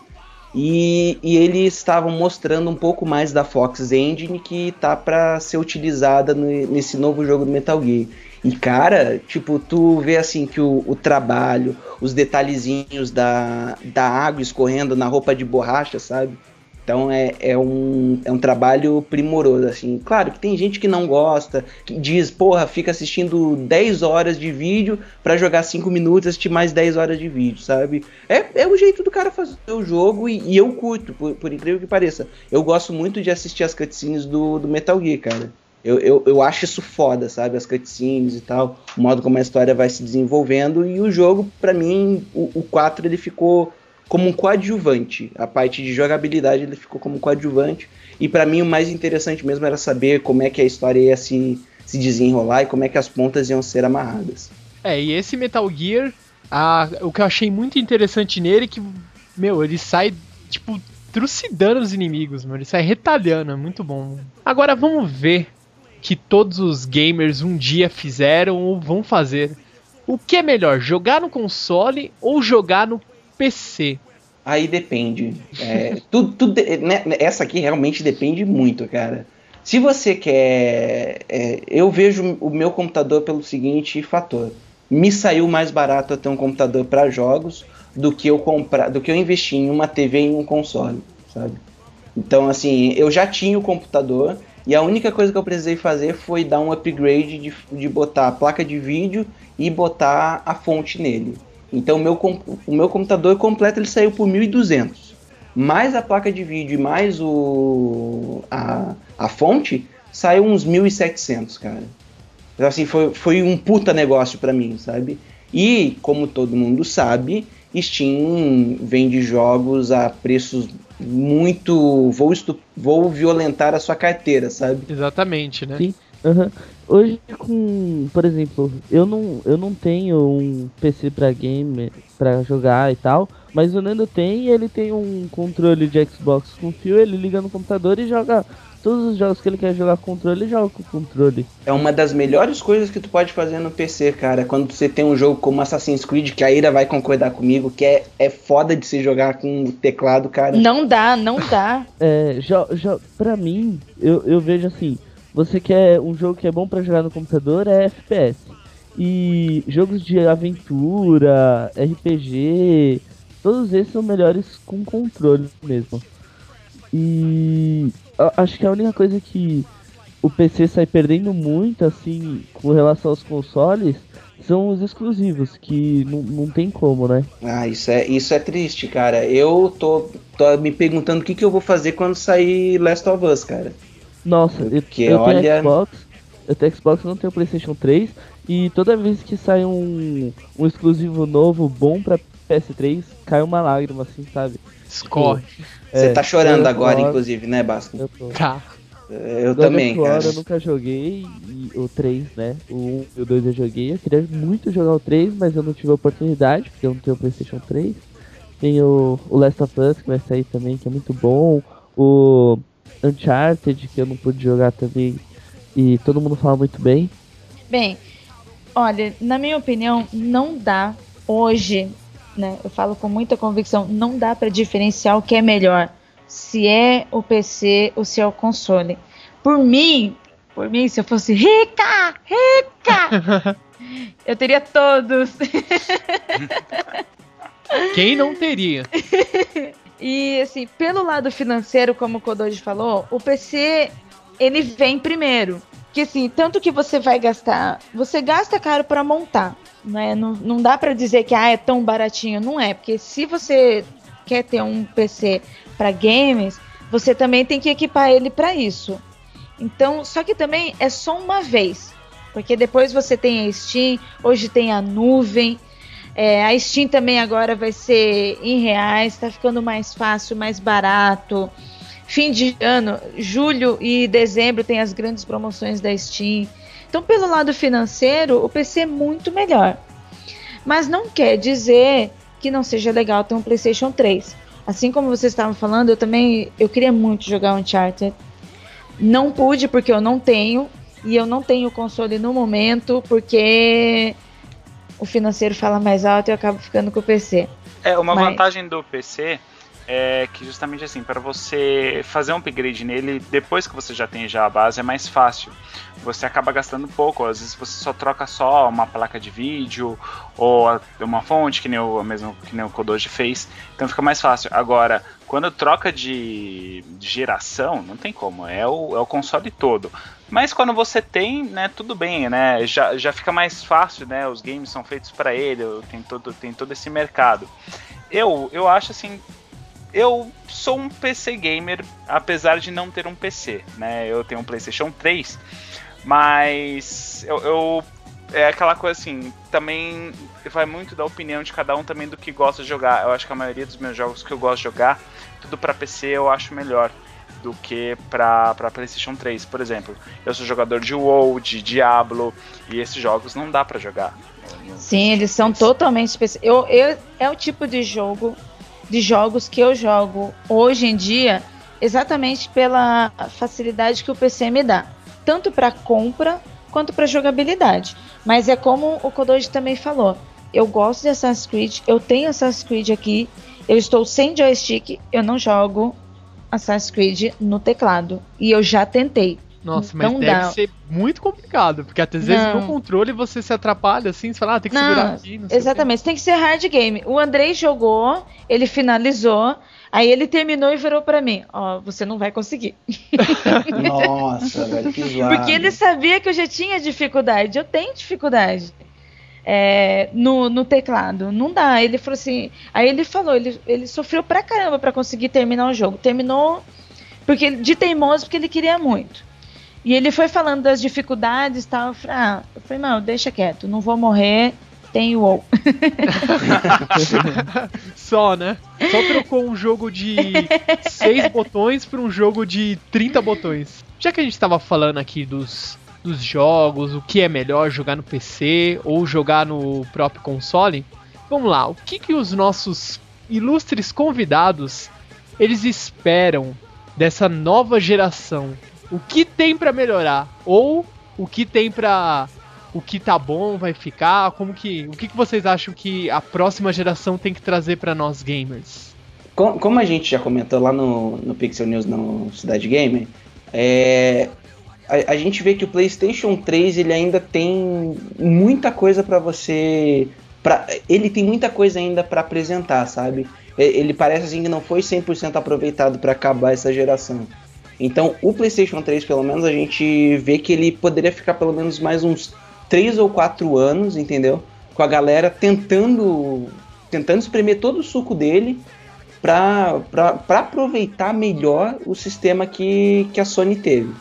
Speaker 5: E, e eles estavam mostrando um pouco mais da Fox Engine que tá pra ser utilizada no- nesse novo jogo do Metal Gear. E cara, tipo, tu vê assim que o, o trabalho, os detalhezinhos da, da água escorrendo na roupa de borracha, sabe? Então é, é, um, é um trabalho primoroso, assim. Claro que tem gente que não gosta, que diz, porra, fica assistindo 10 horas de vídeo pra jogar 5 minutos e assistir mais 10 horas de vídeo, sabe? É, é o jeito do cara fazer o jogo e, e eu curto, por, por incrível que pareça. Eu gosto muito de assistir as cutscenes do, do Metal Gear, cara. Eu, eu, eu acho isso foda, sabe? As cutscenes e tal, o modo como a história vai se desenvolvendo. E o jogo, pra mim, o, o 4 ele ficou como um coadjuvante. A parte de jogabilidade ele ficou como um coadjuvante. E pra mim o mais interessante mesmo era saber como é que a história ia se, se desenrolar e como é que as pontas iam ser amarradas.
Speaker 1: É, e esse Metal Gear, a- o que eu achei muito interessante nele é que, meu, ele sai, tipo, trucidando os inimigos, meu. Ele sai retalhando, é muito bom. Agora vamos ver que todos os gamers um dia fizeram ou vão fazer. O que é melhor, jogar no console ou jogar no PC?
Speaker 5: Aí depende. É, tudo, tudo né, essa aqui realmente depende muito, cara. Se você quer. é, eu vejo o meu computador pelo seguinte fator. Me saiu mais barato eu ter um computador para jogos do que eu comprar, do que eu investir em uma TV e um console, sabe? Então, assim, eu já tinha o computador e a única coisa que eu precisei fazer foi dar um upgrade de, de botar a placa de vídeo e botar a fonte nele. Então, o meu, o meu computador completo ele saiu por 1.200. Mais a placa de vídeo e mais o, a, a fonte, saiu uns 1.700, cara. Então, assim, foi, foi um puta negócio pra mim, sabe? E, como todo mundo sabe, Steam vende jogos a preços muito. Vou, estu- vou violentar a sua carteira, sabe?
Speaker 1: Exatamente, né?
Speaker 2: Sim. Aham. Hoje com, por exemplo, eu não, eu não tenho um PC pra game pra jogar e tal, mas o Nando tem, ele tem um controle de Xbox com fio, ele liga no computador e joga todos os jogos que ele quer jogar com controle, ele joga com controle.
Speaker 5: É uma das melhores coisas que tu pode fazer no PC, cara. Quando você tem um jogo como Assassin's Creed, que a Ira vai concordar comigo, que é, é foda de se jogar com teclado, cara.
Speaker 6: Não dá, não dá.
Speaker 2: É, jo, jo, pra mim, eu, eu vejo assim, você quer um jogo que é bom pra jogar no computador é FPS. E jogos de aventura, RPG, todos esses são melhores com controle mesmo. E acho que a única coisa que o PC sai perdendo muito, assim, com relação aos consoles, são os exclusivos, que não, não tem como, né?
Speaker 5: Ah, isso é, isso é triste, cara. Eu tô, tô me perguntando o que, que eu vou fazer quando sair Last of Us, cara.
Speaker 2: Nossa, eu,
Speaker 5: Porque,
Speaker 2: eu tenho
Speaker 5: olha-
Speaker 2: Xbox, eu tenho Xbox, não tenho Playstation 3, e toda vez que sai um, um exclusivo novo, bom pra PS3, cai uma lágrima, assim, sabe?
Speaker 1: Escorre.
Speaker 5: Você
Speaker 2: É,
Speaker 5: tá chorando agora,
Speaker 2: War,
Speaker 5: inclusive, né, Basco?
Speaker 2: Eu tô.
Speaker 1: Tá.
Speaker 5: Eu
Speaker 2: God
Speaker 5: também,
Speaker 2: of War
Speaker 5: cara.
Speaker 2: eu nunca joguei, e o 3, né? O 1 e o 2 eu joguei. Eu queria muito jogar o 3, mas eu não tive a oportunidade, porque eu não tenho o PlayStation 3. Tem o, o Last of Us que vai sair também, que é muito bom. O Uncharted, que eu não pude jogar também, e todo mundo fala muito bem.
Speaker 6: Bem, olha, na minha opinião, não dá hoje, né? Eu falo com muita convicção, não dá pra diferenciar o que é melhor, se é o PC ou se é o console. Por mim, por mim, se eu fosse rica, rica, (laughs) eu teria todos.
Speaker 1: Quem não teria? (laughs)
Speaker 6: E assim, pelo lado financeiro, como o Kodoji falou, o PC ele vem primeiro. Que assim, tanto que você vai gastar, você gasta caro para montar, né? Não, não dá para dizer que ah, é tão baratinho, não é, porque se você quer ter um PC para games, você também tem que equipar ele para isso. Então, só que também é só uma vez, porque depois você tem a Steam, hoje tem a nuvem, é, a Steam também agora vai ser em reais, tá ficando mais fácil, mais barato. Fim de ano, julho e dezembro tem as grandes promoções da Steam. Então, pelo lado financeiro, o PC é muito melhor. Mas não quer dizer que não seja legal ter um PlayStation 3. Assim como vocês estavam falando, eu também eu queria muito jogar Uncharted. Não pude porque eu não tenho e eu não tenho o console no momento porque o financeiro fala mais alto e eu acabo ficando com o PC.
Speaker 4: É, uma
Speaker 6: Mas-
Speaker 4: vantagem do PC é que justamente assim, para você fazer um upgrade nele, depois que você já tem já a base, é mais fácil. Você acaba gastando pouco, às vezes você só troca só uma placa de vídeo ou uma fonte, que nem o mesmo que nem o Kodoji fez, então fica mais fácil. Agora, quando troca de geração, não tem como, é o, é o console todo. Mas quando você tem, né, tudo bem, né? Já, já fica mais fácil, né? Os games são feitos para ele, tem todo, tem todo esse mercado. Eu, eu acho assim, eu sou um PC gamer, apesar de não ter um PC, né? Eu tenho um PlayStation 3, mas eu, eu- é aquela coisa assim, também vai muito da opinião de cada um também do que gosta de jogar. Eu acho que a maioria dos meus jogos que eu gosto de jogar, tudo pra PC eu acho melhor do que pra, pra PlayStation 3, por exemplo. Eu sou jogador de WoW, de Diablo, e esses jogos não dá pra jogar.
Speaker 6: Sim, eles são
Speaker 4: PlayStation 3.
Speaker 6: totalmente. Eu, eu, é o tipo de jogo, de jogos que eu jogo hoje em dia, exatamente pela facilidade que o PC me dá, tanto para compra quanto para jogabilidade. Mas é como o Kodoji também falou. Eu gosto de Assassin's Creed, eu tenho Assassin's Creed aqui, eu estou sem joystick, eu não jogo Assassin's Creed no teclado. E eu já tentei.
Speaker 1: Nossa, mas
Speaker 6: Não
Speaker 1: deve
Speaker 6: dá.
Speaker 1: ser muito complicado, porque às vezes
Speaker 6: Não.
Speaker 1: no controle você se atrapalha assim, você fala, ah, tem que
Speaker 6: Não,
Speaker 1: segurar aqui, não sei o quê.
Speaker 6: Exatamente, tem que ser hard game. O Andrei jogou, ele finalizou, aí ele terminou e virou pra mim: Ó, você não vai conseguir. (laughs)
Speaker 5: Nossa, velho, que zoado.
Speaker 6: Porque ele sabia que eu já tinha dificuldade, eu tenho dificuldade é, no, no teclado. Não dá. Ele falou assim. Aí ele falou, ele, ele sofreu pra caramba pra conseguir terminar o jogo. Terminou porque de teimoso porque ele queria muito. E ele foi falando das dificuldades e tal. Eu falei, ah, eu falei, não, deixa quieto, não vou morrer, tem o WoW. (laughs)
Speaker 1: Só, né? Só trocou um jogo de 6 botões por um jogo de 30 botões. Já que a gente tava falando aqui dos, dos jogos, o que é melhor jogar no PC ou jogar no próprio console, vamos lá, o que, que os nossos ilustres convidados eles esperam dessa nova geração o que tem pra melhorar ou o que tem pra o que tá bom vai ficar, como que o que, que vocês acham que a próxima geração tem que trazer pra nós gamers?
Speaker 5: Com- Como a gente já comentou lá no, no Pixel News no Cidade Gamer, é, a, a gente vê que o PlayStation 3 ele ainda tem muita coisa pra você. Pra, ele tem muita coisa ainda pra apresentar, sabe? Ele parece assim que não foi 100% aproveitado pra acabar essa geração. Então, o PlayStation 3, pelo menos, a gente vê que ele poderia ficar pelo menos mais uns 3 ou 4 anos, entendeu? Com a galera tentando tentando espremer todo o suco dele para aproveitar melhor o sistema que, que a Sony teve.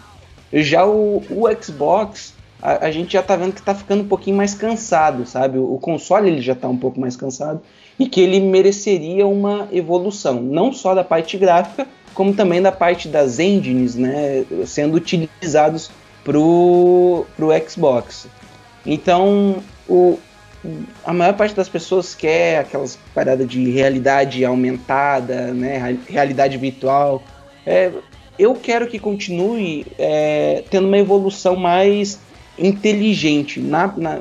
Speaker 5: Já o, o Xbox, a, a gente já tá vendo que tá ficando um pouquinho mais cansado, sabe? O, o console ele já tá um pouco mais cansado e que ele mereceria uma evolução, não só da parte gráfica, como também da parte das engines, né, sendo utilizados pro, pro Xbox. Então, o, a maior parte das pessoas quer aquelas paradas de realidade aumentada, né, real- realidade virtual. É, eu quero que continue é, tendo uma evolução mais inteligente, na, na-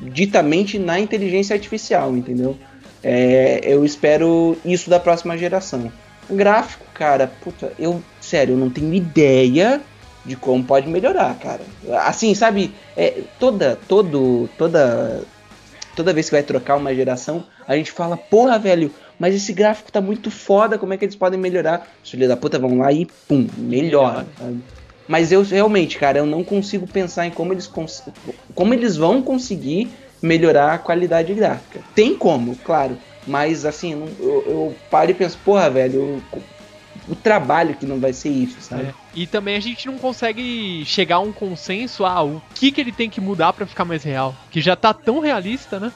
Speaker 5: ditamente na inteligência artificial, entendeu? É, eu espero isso da próxima geração. Gráfico, cara, puta, eu, sério, eu não tenho ideia de como pode melhorar, cara. Assim, sabe, é, toda, todo, toda, toda vez que vai trocar uma geração, a gente fala, porra, velho, mas esse gráfico tá muito foda, como é que eles podem melhorar? Os filhos da puta vão lá e, pum, melhora, sabe? Mas eu realmente, cara, eu não consigo pensar em como eles, como eles vão conseguir melhorar a qualidade gráfica. Tem como, claro, mas assim, eu, eu, paro e penso, porra, velho, o, o trabalho que não vai ser isso, sabe?
Speaker 1: É. E também a gente não consegue chegar a um consenso, ah, o que que ele tem que mudar pra ficar mais real, que já tá tão realista, né?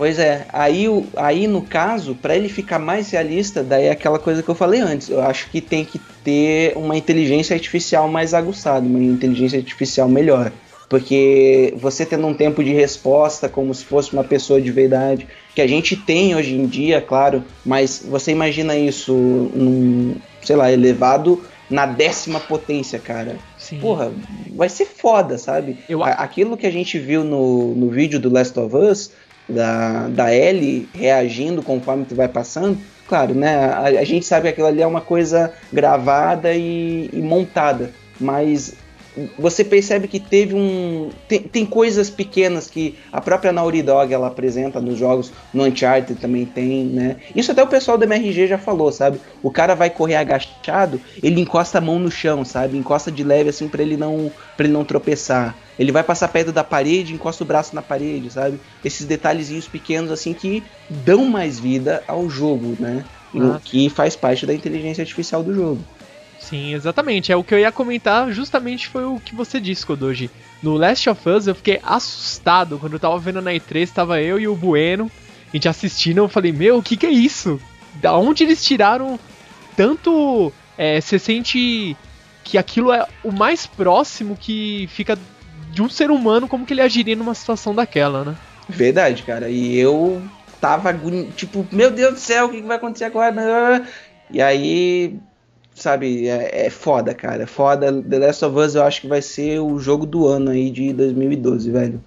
Speaker 5: Pois é, aí, aí no caso, pra ele ficar mais realista, daí é aquela coisa que eu falei antes. Eu acho que tem que ter uma inteligência artificial mais aguçada, uma inteligência artificial melhor. Porque você tendo um tempo de resposta como se fosse uma pessoa de verdade, que a gente tem hoje em dia, claro, mas você imagina isso num, sei lá, elevado na décima potência, cara.
Speaker 1: Sim.
Speaker 5: Porra, vai ser foda, sabe?
Speaker 1: Eu-
Speaker 5: Aquilo que a gente viu no, no vídeo do Last of Us, da, da Ellie reagindo conforme tu vai passando, claro, né? A, a gente sabe que aquilo ali é uma coisa gravada e, e montada, mas você percebe que teve um. Tem, tem coisas pequenas que a própria Naughty Dog ela apresenta nos jogos, no Uncharted também tem, né? Isso até o pessoal do MRG já falou, sabe? O cara vai correr agachado, ele encosta a mão no chão, sabe? Encosta de leve assim pra ele não para ele não tropeçar. Ele vai passar perto da parede, encosta o braço na parede, sabe? Esses detalhezinhos pequenos assim que dão mais vida ao jogo, né? E O que faz parte da inteligência artificial do jogo.
Speaker 1: Sim, exatamente. É o que eu ia comentar, justamente foi o que você disse, Kodoji. No Last of Us eu fiquei assustado quando eu tava vendo na E3, tava eu e o Bueno, a gente assistindo, eu falei, meu, o que que é isso? Da onde eles tiraram tanto. É, você sente que aquilo é o mais próximo que fica de um ser humano, como que ele agiria numa situação daquela, né?
Speaker 5: Verdade, cara. E eu tava tipo, meu Deus do céu, o que que vai acontecer agora? E aí, sabe, é, é foda, cara. É foda. The Last of Us eu acho que vai ser o jogo do ano aí de 2012, velho.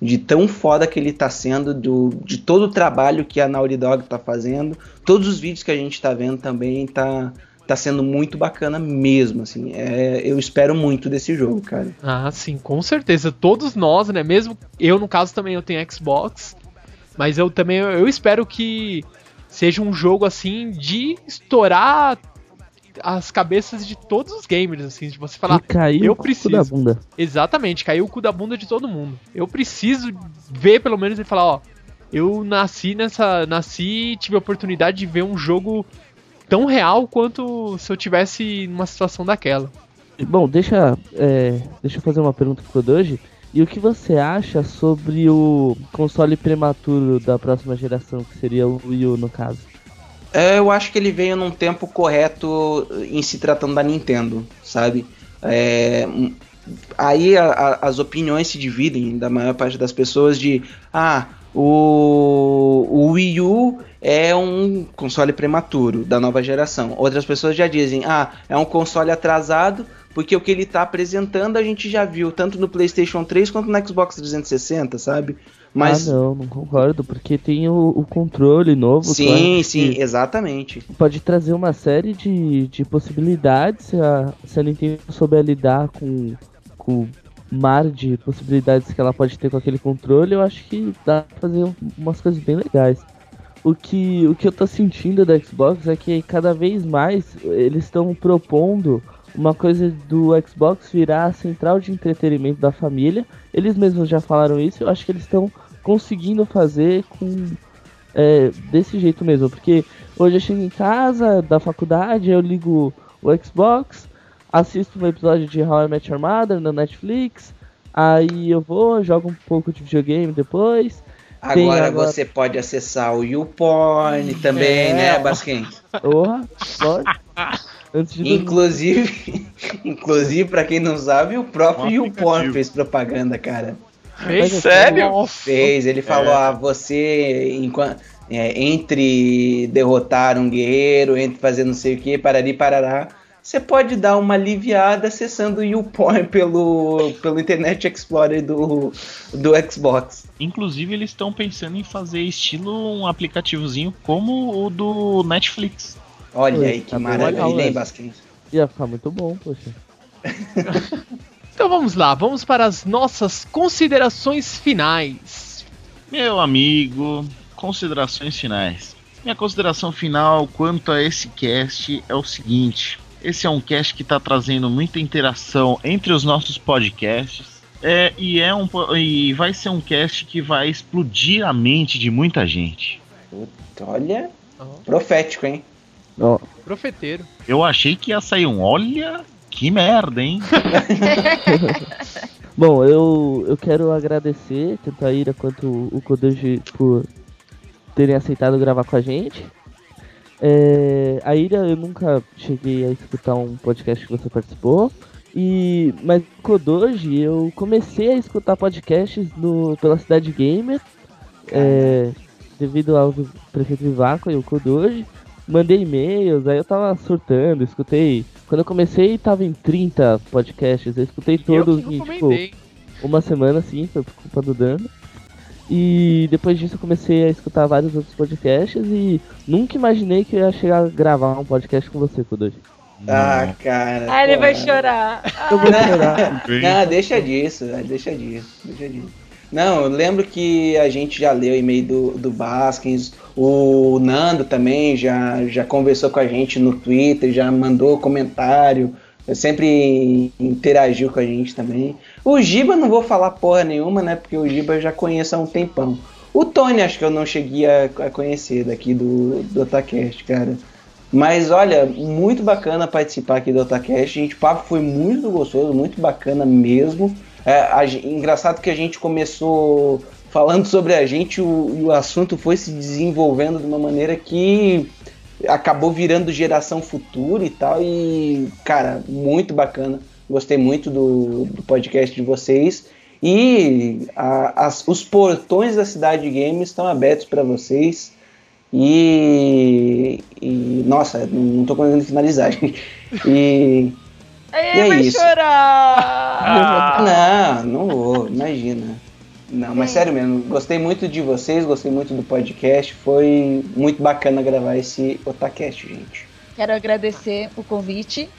Speaker 5: De tão foda que ele tá sendo, do, de todo o trabalho que a Naughty Dog tá fazendo, todos os vídeos que a gente tá vendo também tá, tá sendo muito bacana mesmo, assim. É, eu espero muito desse jogo, cara.
Speaker 1: Ah, sim, com certeza. Todos nós, né? Mesmo eu, no caso, também eu tenho Xbox. Mas eu também eu espero que seja um jogo assim de estourar as cabeças de todos os gamers, assim, de você falar, eu
Speaker 2: o cu
Speaker 1: preciso.
Speaker 2: da bunda.
Speaker 1: exatamente, caiu o cu da bunda de todo mundo. Eu preciso ver pelo menos e falar, ó, eu nasci nessa, nasci e tive a oportunidade de ver um jogo tão real quanto se eu tivesse numa situação daquela.
Speaker 2: Bom, deixa, é, deixa eu fazer uma pergunta pro Kodoji. E o que você acha sobre o console prematuro da próxima geração, que seria o Wii U no caso?
Speaker 5: É, eu acho que ele veio num tempo correto em se tratando da Nintendo, sabe? É, hum, aí a- a- as opiniões se dividem da maior parte das pessoas de ah, o, o Wii U é um console prematuro da nova geração. Outras pessoas já dizem, ah, é um console atrasado porque o que ele tá apresentando a gente já viu tanto no PlayStation 3 quanto no Xbox 360, sabe? Mas
Speaker 2: Ah, não, não concordo, porque tem o, o controle novo.
Speaker 5: sim, sim, exatamente.
Speaker 2: Pode trazer uma série de, de possibilidades se a, se a Nintendo souber lidar com, com o mar de possibilidades que ela pode ter com aquele controle. Eu acho que dá pra fazer um- umas coisas bem legais. O que, o que eu tô sentindo da Xbox é que cada vez mais eles estão propondo uma coisa do Xbox virar a central de entretenimento da família. Eles mesmos já falaram isso, eu acho que eles estão conseguindo fazer com é, desse jeito mesmo, porque hoje eu chego em casa da faculdade, eu ligo o Xbox, assisto um episódio de How I Met Your Mother na Netflix, aí eu vou, jogo um pouco de videogame depois.
Speaker 5: Agora,
Speaker 2: agora-
Speaker 5: você pode acessar o YouPorn também,
Speaker 1: É.
Speaker 5: né, Basquim?
Speaker 2: Porra, pode. (laughs) Antes de.
Speaker 5: Inclusive, (laughs) inclusive para quem não sabe, o próprio
Speaker 3: Um
Speaker 5: YouPorn fez propaganda, cara.
Speaker 1: Fez?
Speaker 4: Sério?
Speaker 5: Fez, ele falou, ah, você enquanto é, entre derrotar um guerreiro, entre fazer não sei o que, parari parará, você pode dar uma aliviada acessando o YouPorn pelo, pelo Internet Explorer do, do Xbox.
Speaker 3: Inclusive, eles estão pensando em fazer estilo um aplicativozinho como o do Netflix.
Speaker 5: Olha
Speaker 2: Oi,
Speaker 5: aí que
Speaker 2: tá
Speaker 5: maravilha,
Speaker 2: legal,
Speaker 5: hein,
Speaker 2: velho.
Speaker 5: Basquim?
Speaker 2: Ia ficar muito bom, poxa. (laughs)
Speaker 1: Então vamos lá, vamos para as nossas considerações finais.
Speaker 3: Meu amigo, considerações finais. Minha consideração final quanto a esse cast é o seguinte: esse é um cast que está trazendo muita interação entre os nossos podcasts. É, e, é um, e vai ser um cast que vai explodir a mente de muita gente.
Speaker 5: Olha, profético, hein?
Speaker 2: Ó,
Speaker 1: profeteiro.
Speaker 3: Eu achei que ia sair um olha que merda, hein? (laughs)
Speaker 2: Bom, eu, eu quero agradecer tanto a Ira quanto o Kodoji por terem aceitado gravar com a gente. É, a Ira, eu nunca cheguei a escutar um podcast que você participou. E, mas o Kodoji, eu comecei a escutar podcasts no, pela Cidade Gamer, é, devido ao prefeito Vivaco e o Kodoji. Mandei e-mails, aí eu tava surtando, escutei. Quando eu comecei, tava em 30 podcasts, eu escutei
Speaker 1: eu
Speaker 2: todos
Speaker 1: que
Speaker 2: em, tipo, uma semana assim, foi por culpa do Dano. E depois disso eu comecei a escutar vários outros podcasts e nunca imaginei que eu ia chegar a gravar um podcast com você, Kudoji.
Speaker 5: Ah, cara.
Speaker 6: Ah, ele vai chorar.
Speaker 2: Eu vou (laughs) chorar.
Speaker 5: Não, deixa disso, né, deixa disso, deixa disso. Não, eu lembro que a gente já leu o e-mail do, do Baskins, o Nando também já, já conversou com a gente no Twitter, já mandou comentário, sempre interagiu com a gente também. O Giba não vou falar porra nenhuma, né? Porque o Giba eu já conheço há um tempão. O Tony acho que eu não cheguei a, a conhecer daqui do, do Otacast, cara. Mas olha, muito bacana participar aqui do Otacast. Gente, o papo foi muito gostoso, muito bacana mesmo. É, a engraçado que a gente começou falando sobre a gente o- e o assunto foi se desenvolvendo de uma maneira que acabou virando geração futura e tal. E, cara, muito bacana. Gostei muito do, do podcast de vocês. E a- as- os portões da Cidade Games estão abertos para vocês. E, e, Nossa, não, tô conseguindo finalizar. (laughs) E. E é
Speaker 6: vai
Speaker 5: isso.
Speaker 6: chorar.
Speaker 5: Não, não vou, imagina. Não, mas sério mesmo, gostei muito de vocês, gostei muito do podcast. Foi muito bacana gravar esse Otacast, gente.
Speaker 6: Quero agradecer o convite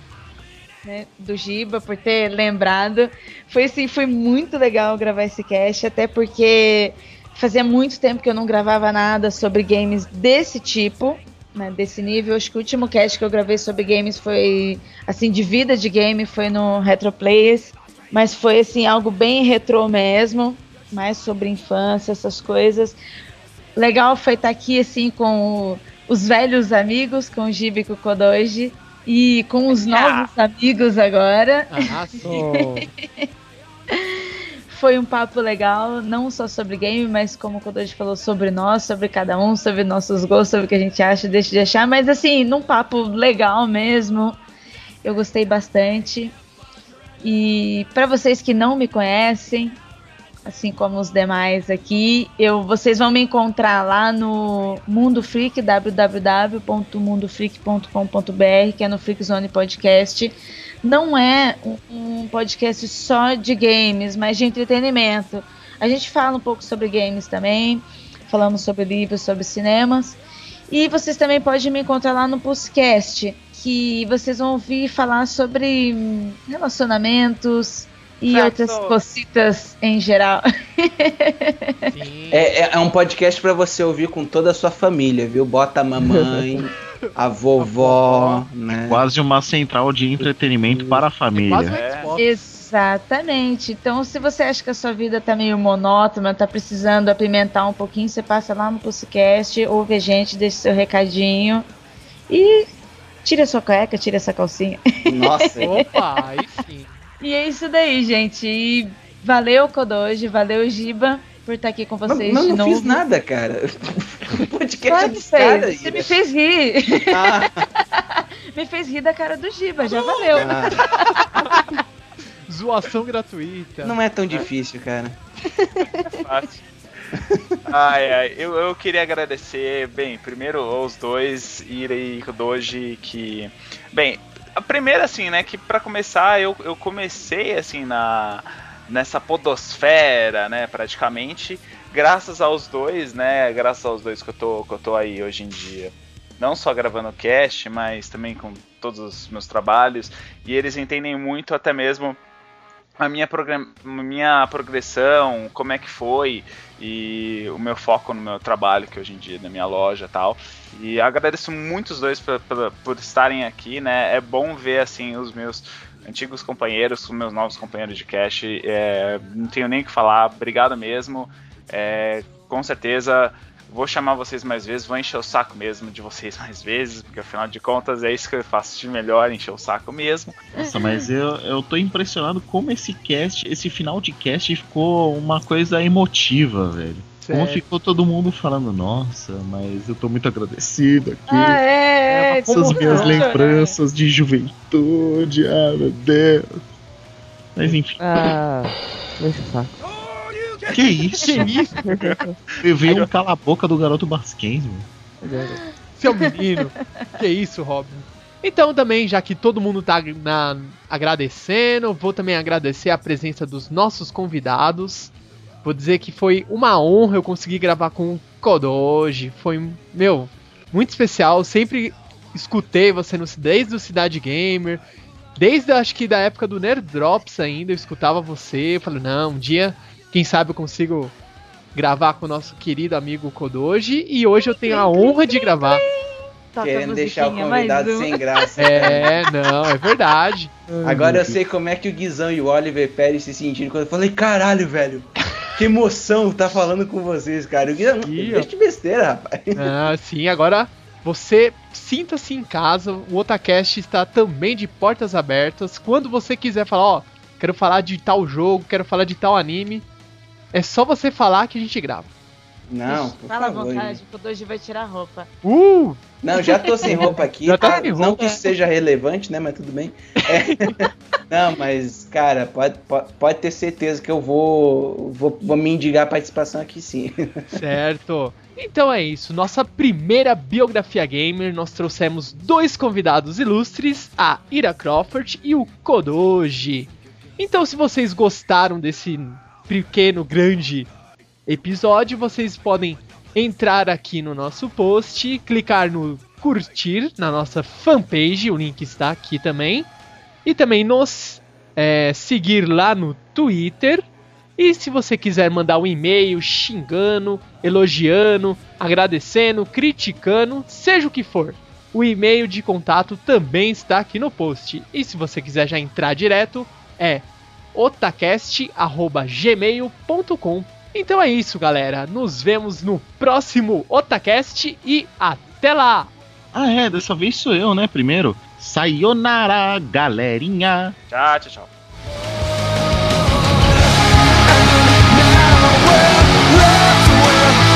Speaker 6: né, do Giba por ter lembrado. Foi assim, foi muito legal gravar esse cast, até porque fazia muito tempo que eu não gravava nada sobre games desse tipo, né, desse nível. Acho que o último cast que eu gravei sobre games foi assim de vida de game, foi no Retro Players, mas foi assim algo bem retrô mesmo, mais sobre infância, essas coisas. Legal foi estar aqui assim com o- os velhos amigos, com o Giba e com o Kodoji. E com os novos amigos agora.
Speaker 1: Ah, (laughs)
Speaker 6: Foi um papo legal, não só sobre game, mas como o Kodoji falou, sobre nós, sobre cada um, sobre nossos gostos, sobre o que a gente acha, deixa de achar. Mas assim, num papo legal mesmo. Eu gostei bastante. E para vocês que não me conhecem, assim como os demais aqui, eu, vocês vão me encontrar lá no Mundo Freak, www.mundofreak.com.br, que é no Freak Zone Podcast. Não é um, podcast só de games, mas de entretenimento. A gente fala um pouco sobre games também, falamos sobre livros, sobre cinemas. E vocês também podem me encontrar lá no podcast, que vocês vão ouvir falar sobre hum, relacionamentos e outras cositas em geral.
Speaker 1: Sim.
Speaker 5: É, é- é um podcast pra você ouvir com toda a sua família, viu? Bota a mamãe, (laughs) a vovó, né?
Speaker 3: Quase uma central de entretenimento para a
Speaker 1: Quase
Speaker 3: família.
Speaker 4: É.
Speaker 1: Xbox.
Speaker 6: Exatamente. Então, se você acha que a sua vida tá meio monótona, tá precisando apimentar um pouquinho, você passa lá no podcast, ouve a gente, deixa seu recadinho e tira sua cueca, tira essa calcinha.
Speaker 5: Nossa,
Speaker 1: Opa, aí sim.
Speaker 6: E é isso daí, gente. E valeu, Kodoji, valeu, Giba, por estar aqui com vocês
Speaker 5: mas
Speaker 6: de
Speaker 5: não
Speaker 6: novo.
Speaker 5: fiz nada, cara. (laughs) O podcast
Speaker 6: Claro
Speaker 5: é dos caras.
Speaker 6: fez. Você me fez rir.
Speaker 5: Ah, (laughs)
Speaker 6: me fez rir da cara do Giba, já valeu.
Speaker 5: ah, (laughs)
Speaker 1: Zoação gratuita.
Speaker 5: não é tão difícil, cara.
Speaker 4: Fácil. Ai, ai, eu, eu queria agradecer, bem, primeiro aos dois, Ira e Doji, que. Bem, a primeira, assim, né, que pra começar, eu, eu comecei, assim, na. Nessa podosfera, né, praticamente, graças aos dois, né, graças aos dois que eu tô, que eu tô aí hoje em dia. Não só gravando cast, mas também com todos os meus trabalhos, e eles entendem muito até mesmo a minha, minha progressão, como é que foi e o meu foco no meu trabalho, que hoje em dia na minha loja tal. E agradeço muito os dois por, estarem aqui, né? É bom ver assim os meus antigos companheiros, os meus novos companheiros de cast. É, não tenho nem o que falar, obrigado mesmo. É, com certeza vou chamar vocês mais vezes, vou encher o saco mesmo de vocês (laughs) mais vezes, porque afinal de contas é isso que eu faço de melhor, encher o saco mesmo.
Speaker 3: Nossa, mas eu, eu tô impressionado como esse cast, esse final de cast ficou uma coisa emotiva, velho. Como
Speaker 1: Sério.
Speaker 3: ficou todo mundo falando, nossa, mas eu tô muito agradecido aqui.
Speaker 6: Ah, é, é.
Speaker 3: Essas
Speaker 1: como
Speaker 3: minhas
Speaker 1: não,
Speaker 3: lembranças de juventude, ah, meu Deus. Mas enfim,
Speaker 2: Ah, deixa o saco.
Speaker 3: que isso?
Speaker 1: Que isso,
Speaker 3: Eu vi um cala-boca do garoto Basquens, mano.
Speaker 1: seu menino? que isso, Robin? Então também, já que todo mundo tá na- agradecendo, vou também agradecer a presença dos nossos convidados. Vou dizer que foi uma honra eu conseguir gravar com o Kodoji. Foi, meu, muito especial. Eu sempre escutei você no, desde o Cidade Gamer. Desde acho que da época do Nerd Drops ainda, eu escutava você. Eu falei, não, um dia, quem sabe eu consigo gravar com o nosso querido amigo Kodoji. E hoje eu tenho a honra de gravar.
Speaker 6: Toca a
Speaker 5: Querendo deixar o convidado
Speaker 6: um.
Speaker 5: sem graça.
Speaker 1: É, não, é verdade.
Speaker 5: Agora eu sei como é que o Guizão e o Oliver Pérez se sentiram quando eu falei, caralho, velho. Que emoção tá falando com vocês, cara. Guizão,
Speaker 1: Ih,
Speaker 5: deixa de besteira, rapaz. (laughs)
Speaker 1: Ah, sim, agora você sinta-se em casa. O Otacast está também de portas abertas. Quando você quiser falar, ó, quero falar de tal jogo, quero falar de tal anime, é só você falar que a gente grava.
Speaker 5: Não, por
Speaker 6: Fala à
Speaker 5: favor.
Speaker 6: vontade, que o Doji vai tirar a roupa.
Speaker 1: Uh!
Speaker 5: Não, já tô sem roupa aqui. (laughs)
Speaker 1: Já tá
Speaker 5: Ah,
Speaker 1: sem
Speaker 5: Não
Speaker 1: roupa.
Speaker 5: que isso seja relevante, né? Mas tudo bem. É. (laughs) Não, mas, cara, pode, pode, pode ter certeza que eu vou, vou, vou me indigar a participação aqui sim. (laughs)
Speaker 1: Certo. Então é isso, nossa primeira biografia gamer, nós trouxemos dois convidados ilustres, a Ira Crawford e o Kodoji. Então se vocês gostaram desse pequeno, grande episódio, vocês podem entrar aqui no nosso post, clicar no curtir na nossa fanpage, o link está aqui também, e também nos é, seguir lá no Twitter. E se você quiser mandar um e-mail xingando, elogiando, agradecendo, criticando, seja o que for, o e-mail de contato também está aqui no post. E se você quiser já entrar direto, é otacast@gmail.com. Então é isso, galera. Nos vemos no próximo Otacast e até lá!
Speaker 3: Ah, é, dessa vez sou eu, né? Primeiro. Sayonara, galerinha!
Speaker 4: Tchau, tchau, tchau.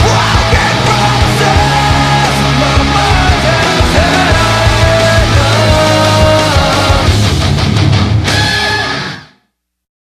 Speaker 4: Wow!